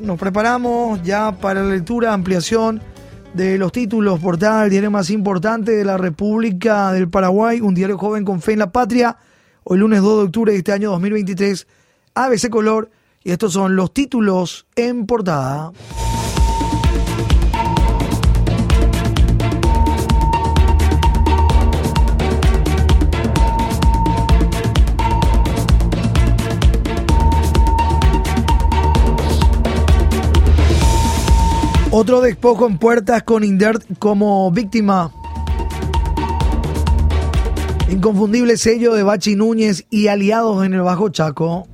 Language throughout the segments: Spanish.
Nos preparamos ya para la lectura, ampliación de los títulos, portada del diario más importante de la República del Paraguay, un diario joven con fe en la patria. Hoy lunes 2 de octubre de este año 2023, ABC Color, y estos son los títulos en portada. Otro despojo en puertas con Indert como víctima. Inconfundible sello de Bachi Núñez y aliados en el Bajo Chaco.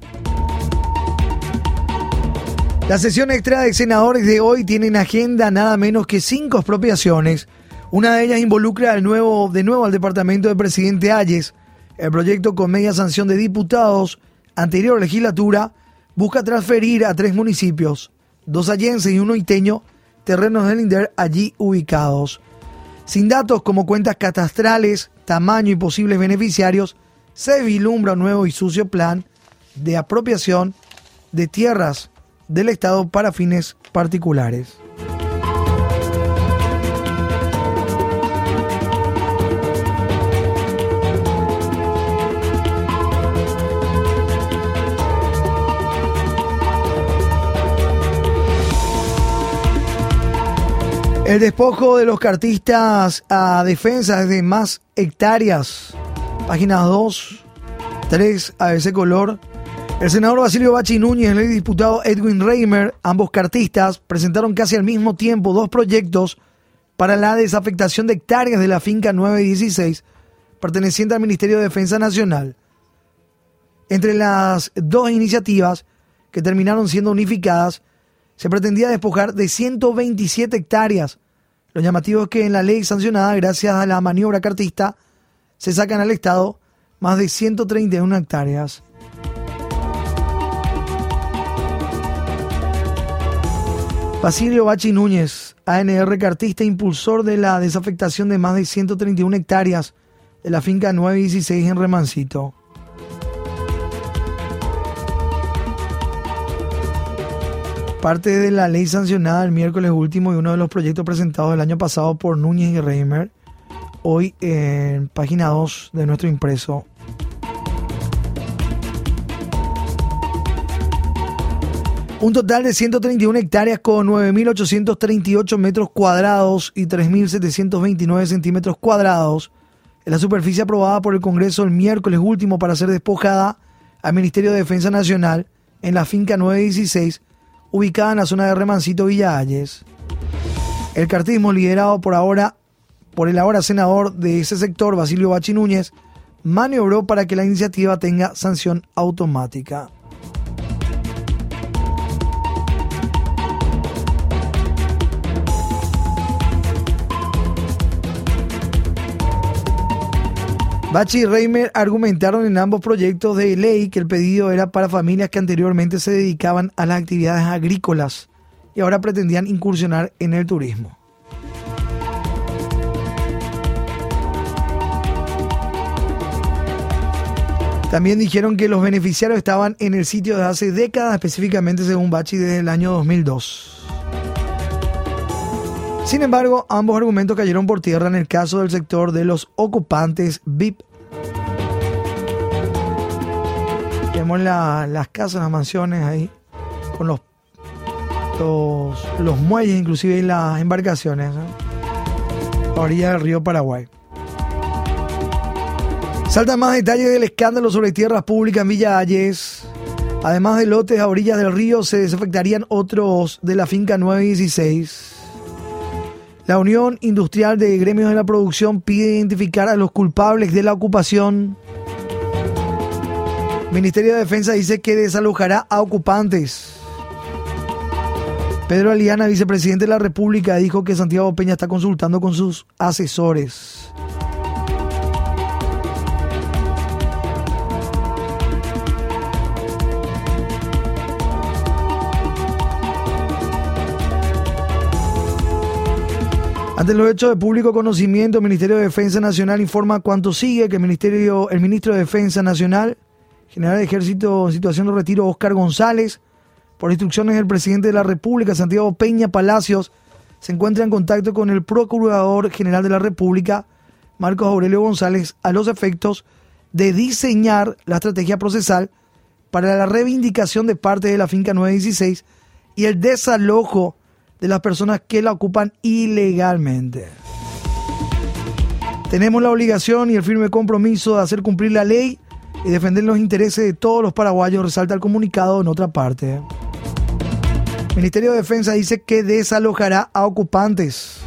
La sesión extra de senadores de hoy tiene en agenda nada menos que cinco expropiaciones. Una de ellas involucra al nuevo, de nuevo al departamento del presidente Ayes. El proyecto con media sanción de diputados, anterior legislatura, busca transferir a tres municipios, dos allenses y uno iteño, terrenos del INDER allí ubicados. Sin datos como cuentas catastrales, tamaño y posibles beneficiarios, se vislumbra un nuevo y sucio plan de apropiación de tierras del Estado para fines particulares. El despojo de los cartistas a defensa de más hectáreas. Páginas 2, 3, ABC Color. El senador Basilio Bachi Núñez y el diputado Edwin Reimer, ambos cartistas, presentaron casi al mismo tiempo dos proyectos para la desafectación de hectáreas de la finca 916, perteneciente al Ministerio de Defensa Nacional. Entre las dos iniciativas, que terminaron siendo unificadas, se pretendía despojar de 127 hectáreas. Lo llamativo es que en la ley sancionada, gracias a la maniobra cartista, se sacan al Estado más de 131 hectáreas. Basilio Bachi Núñez, ANR cartista, impulsor de la desafectación de más de 131 hectáreas de la finca 916 en Remancito. Parte de la ley sancionada el miércoles último y uno de los proyectos presentados el año pasado por Núñez y Reimer, hoy en página 2 de nuestro impreso. Un total de 131 hectáreas con 9.838 metros cuadrados y 3.729 centímetros cuadrados es la superficie aprobada por el Congreso el miércoles último para ser despojada al Ministerio de Defensa Nacional en la finca 916 ubicada en la zona de Remancito Villa Ayes. El cartismo liderado por ahora por el ahora senador de ese sector, Basilio Bachi Núñez, maniobró para que la iniciativa tenga sanción automática. Bachi y Reimer argumentaron en ambos proyectos de ley que el pedido era para familias que anteriormente se dedicaban a las actividades agrícolas y ahora pretendían incursionar en el turismo. También dijeron que los beneficiarios estaban en el sitio desde hace décadas, específicamente según Bachi desde el año 2002. Sin embargo, ambos argumentos cayeron por tierra en el caso del sector de los ocupantes VIP. Tenemos las casas, las mansiones ahí, con los, los, muelles, inclusive y las embarcaciones, a la orilla del río Paraguay. Saltan más detalles del escándalo sobre tierras públicas en Villa Ayes. Además de lotes a orillas del río, se desafectarían otros de la finca 916. La Unión Industrial de Gremios de la Producción pide identificar a los culpables de la ocupación. El Ministerio de Defensa dice que desalojará a ocupantes. Pedro Aliana, vicepresidente de la República, dijo que Santiago Peña está consultando con sus asesores. Ante los hechos de público conocimiento, el Ministerio de Defensa Nacional informa cuánto sigue que el, Ministerio, el ministro de Defensa Nacional, general de Ejército en situación de retiro, Oscar González, por instrucciones del presidente de la República, Santiago Peña Palacios, se encuentra en contacto con el Procurador General de la República, Marcos Aurelio González, a los efectos de diseñar la estrategia procesal para la reivindicación de parte de la finca 916 y el desalojo de las personas que la ocupan ilegalmente. Tenemos la obligación y el firme compromiso de hacer cumplir la ley y defender los intereses de todos los paraguayos, resalta el comunicado en otra parte. Ministerio de Defensa dice que desalojará a ocupantes.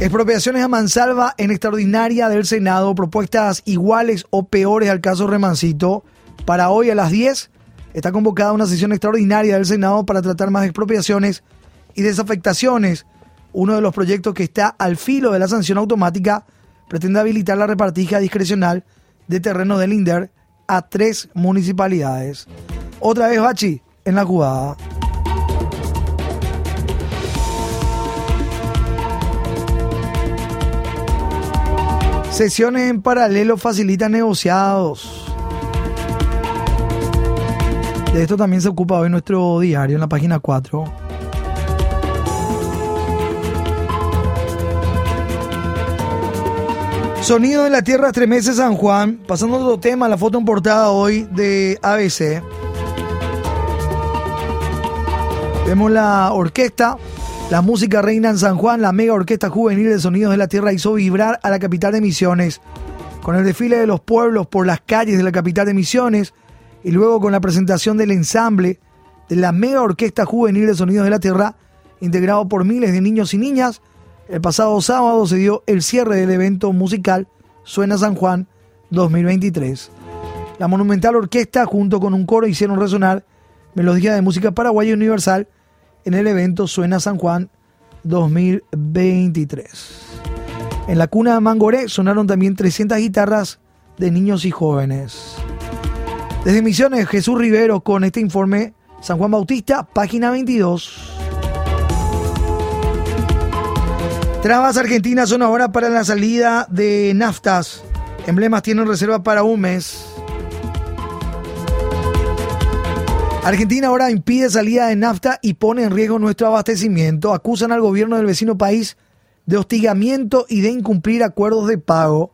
Expropiaciones a mansalva en extraordinaria del Senado, propuestas iguales o peores al caso Remancito. Para hoy a las 10 está convocada una sesión extraordinaria del Senado para tratar más expropiaciones y desafectaciones. Uno de los proyectos que está al filo de la sanción automática pretende habilitar la repartija discrecional de terreno del INDER a tres municipalidades. Otra vez Bachi en la jugada. Sesiones en paralelo facilitan negociados. De esto también se ocupa hoy nuestro diario en la página 4. Sonido en la Tierra estremece San Juan. Pasando a otro tema, la foto en portada hoy de ABC. Vemos la orquesta, la música reina en San Juan, la mega orquesta juvenil de Sonidos de la Tierra hizo vibrar a la capital de Misiones, con el desfile de los pueblos por las calles de la capital de Misiones y luego con la presentación del ensamble de la mega orquesta juvenil de Sonidos de la Tierra, integrado por miles de niños y niñas. El pasado sábado se dio el cierre del evento musical Suena San Juan 2023. La monumental orquesta junto con un coro hicieron resonar melodías de música paraguaya universal en el evento Suena San Juan 2023. En la cuna de Mangoré sonaron también 300 guitarras de niños y jóvenes. Desde Misiones, Jesús Rivero con este informe San Juan Bautista, página 22. Trabas argentinas son ahora para la salida de naftas. Emblemas tienen reserva para un mes. Argentina ahora impide salida de nafta y pone en riesgo nuestro abastecimiento. Acusan al gobierno del vecino país de hostigamiento y de incumplir acuerdos de pago.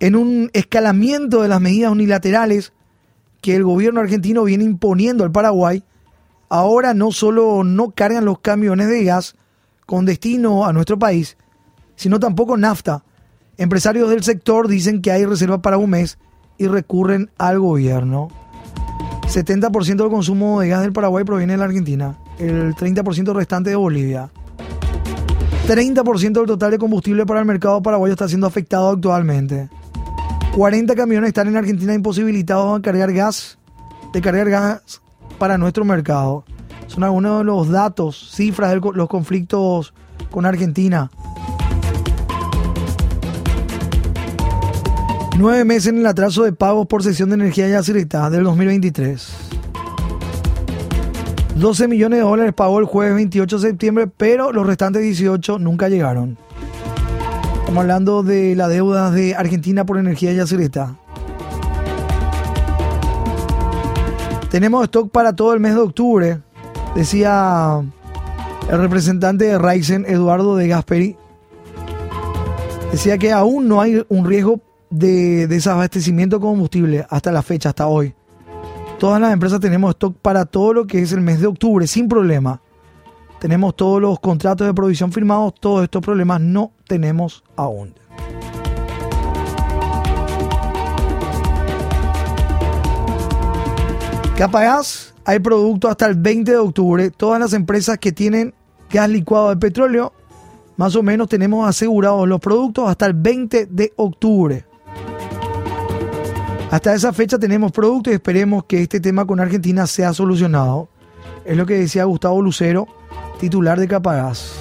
En un escalamiento de las medidas unilaterales que el gobierno argentino viene imponiendo al Paraguay, ahora no solo no cargan los camiones de gas con destino a nuestro país, sino tampoco nafta. Empresarios del sector dicen que hay reserva para un mes y recurren al gobierno. 70% del consumo de gas del Paraguay proviene de la Argentina, el 30% restante de Bolivia. 30% del total de combustible para el mercado paraguayo está siendo afectado actualmente. 40 camiones están en Argentina imposibilitados de cargar gas, de cargar gas para nuestro mercado. Son algunos de los datos, cifras de los conflictos con Argentina. Nueve meses en el atraso de pagos por sesión de energía ya directa del 2023. 12 millones de dólares pagó el jueves 28 de septiembre, pero los restantes 18 nunca llegaron. Estamos hablando de la deuda de Argentina por energía ya directa. Tenemos stock para todo el mes de octubre, decía el representante de Ryzen, Eduardo de Gasperi. Decía que aún no hay un riesgo de desabastecimiento de combustible hasta la fecha, hasta hoy. Todas las empresas tenemos stock para todo lo que es el mes de octubre, sin problema. Tenemos todos los contratos de provisión firmados, todos estos problemas no tenemos aún. Capaz hay producto hasta el 20 de octubre. Todas las empresas que tienen gas licuado de petróleo, más o menos tenemos asegurados los productos hasta el 20 de octubre. Hasta esa fecha tenemos productos y esperemos que este tema con Argentina sea solucionado. Es lo que decía Gustavo Lucero, titular de Capagás.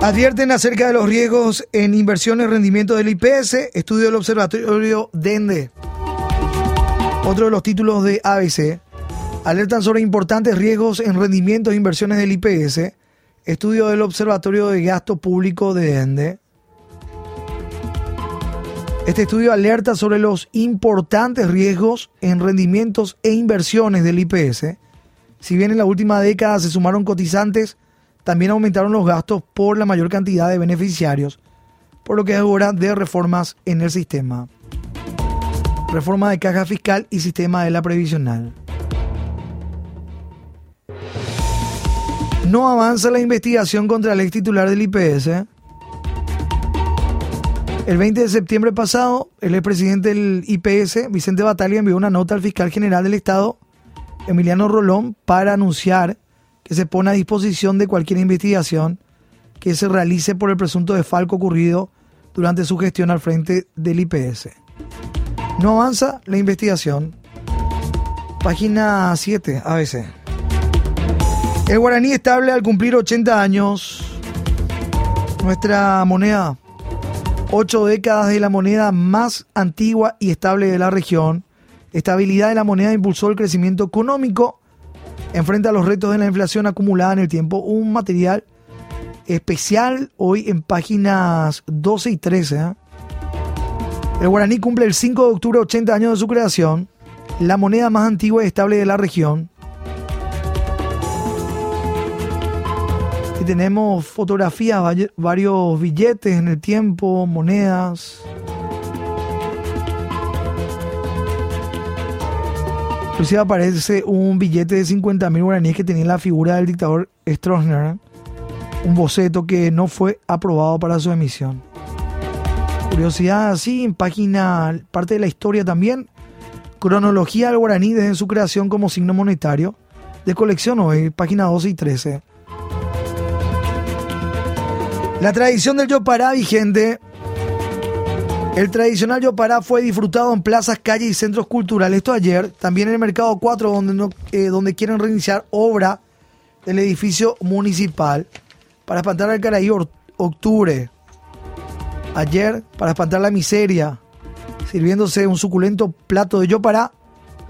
Advierten acerca de los riesgos en inversiones rendimiento del IPS, estudio del Observatorio DENDE. Otro de los títulos de ABC. Alertan sobre importantes riesgos en rendimientos e inversiones del IPS Estudio del Observatorio de Gasto Público de ENDE. Este estudio alerta sobre los importantes riesgos en rendimientos e inversiones del IPS. Si bien en la última década se sumaron cotizantes, también aumentaron los gastos por la mayor cantidad de beneficiarios, por lo que es hora de reformas en el sistema. Reforma de caja fiscal y sistema de la previsional. No avanza la investigación contra el ex titular del IPS. El 20 de septiembre pasado, el expresidente del IPS, Vicente Batalla, envió una nota al fiscal general del Estado, Emiliano Rolón, para anunciar que se pone a disposición de cualquier investigación que se realice por el presunto desfalco ocurrido durante su gestión al frente del IPS. No avanza la investigación. Página 7, ABC. El guaraní estable al cumplir 80 años. Nuestra moneda Ocho décadas de la moneda más antigua y estable de la región. Estabilidad de la moneda impulsó el crecimiento económico. Enfrenta a los retos de la inflación acumulada en el tiempo. Un material especial hoy en páginas 12 y 13. ¿eh? El guaraní cumple el 5 de octubre 80 años de su creación. La moneda más antigua y estable de la región. Tenemos fotografías, varios billetes en el tiempo, monedas. Inclusive aparece un billete de 50 mil guaraníes que tenía la figura del dictador Stroessner, un boceto que no fue aprobado para su emisión. Curiosidad así, en página, parte de la historia también, cronología del guaraní desde su creación como signo monetario, de colección hoy, página 12 y 13. La tradición del Yopará vigente. El tradicional Yopará fue disfrutado en plazas, calles y centros culturales. Esto ayer, también en el Mercado 4, donde, eh, donde quieren reiniciar obra del edificio municipal para espantar al Caraí octubre. Ayer, para espantar la miseria, sirviéndose un suculento plato de Yopará.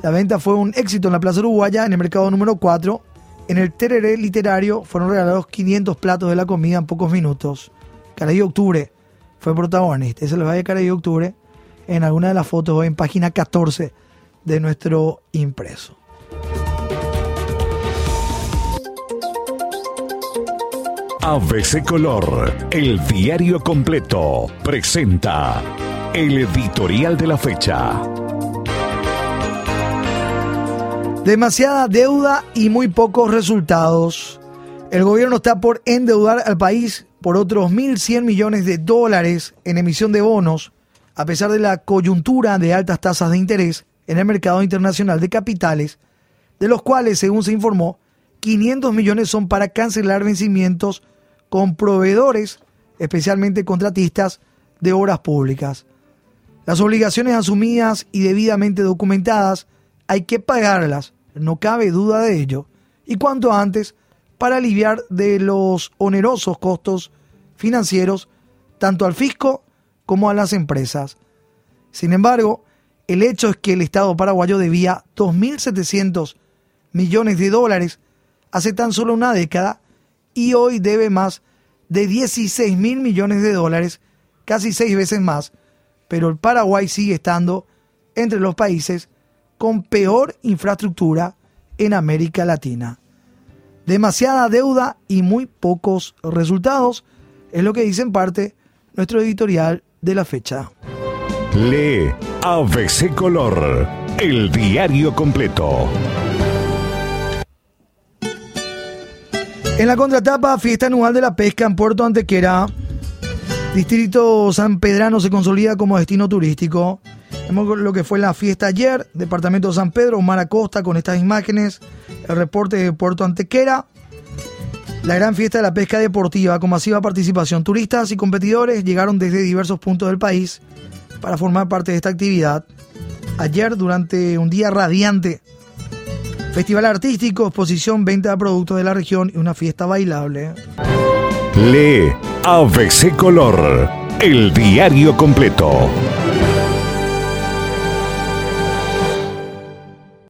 La venta fue un éxito en la Plaza Uruguaya, en el Mercado número 4 en el Tereré literario fueron regalados 500 platos de la comida en pocos minutos. Caraí Octubre fue protagonista. Ese lo va a Caraí Octubre en alguna de las fotos hoy en página 14 de nuestro impreso. ABC Color, el diario completo, presenta el editorial de la fecha. Demasiada deuda y muy pocos resultados. El gobierno está por endeudar al país por otros 1.100 millones de dólares en emisión de bonos, a pesar de la coyuntura de altas tasas de interés en el mercado internacional de capitales, de los cuales, según se informó, 500 millones son para cancelar vencimientos con proveedores, especialmente contratistas de obras públicas. Las obligaciones asumidas y debidamente documentadas hay que pagarlas no cabe duda de ello, y cuanto antes para aliviar de los onerosos costos financieros tanto al fisco como a las empresas. Sin embargo, el hecho es que el Estado paraguayo debía 2.700 millones de dólares hace tan solo una década y hoy debe más de 16 mil millones de dólares, casi seis veces más, pero el Paraguay sigue estando entre los países con peor infraestructura en América Latina. Demasiada deuda y muy pocos resultados, es lo que dice en parte nuestro editorial de la fecha. Lee ABC Color, el diario completo. En la contratapa, fiesta anual de la pesca en Puerto Antequera. Distrito San Pedrano se consolida como destino turístico. Vemos lo que fue la fiesta ayer, Departamento de San Pedro, Omar Acosta con estas imágenes, el reporte de Puerto Antequera, la gran fiesta de la pesca deportiva con masiva participación. Turistas y competidores llegaron desde diversos puntos del país para formar parte de esta actividad. Ayer, durante un día radiante, festival artístico, exposición, venta de productos de la región y una fiesta bailable. Lee ABC Color, el diario completo.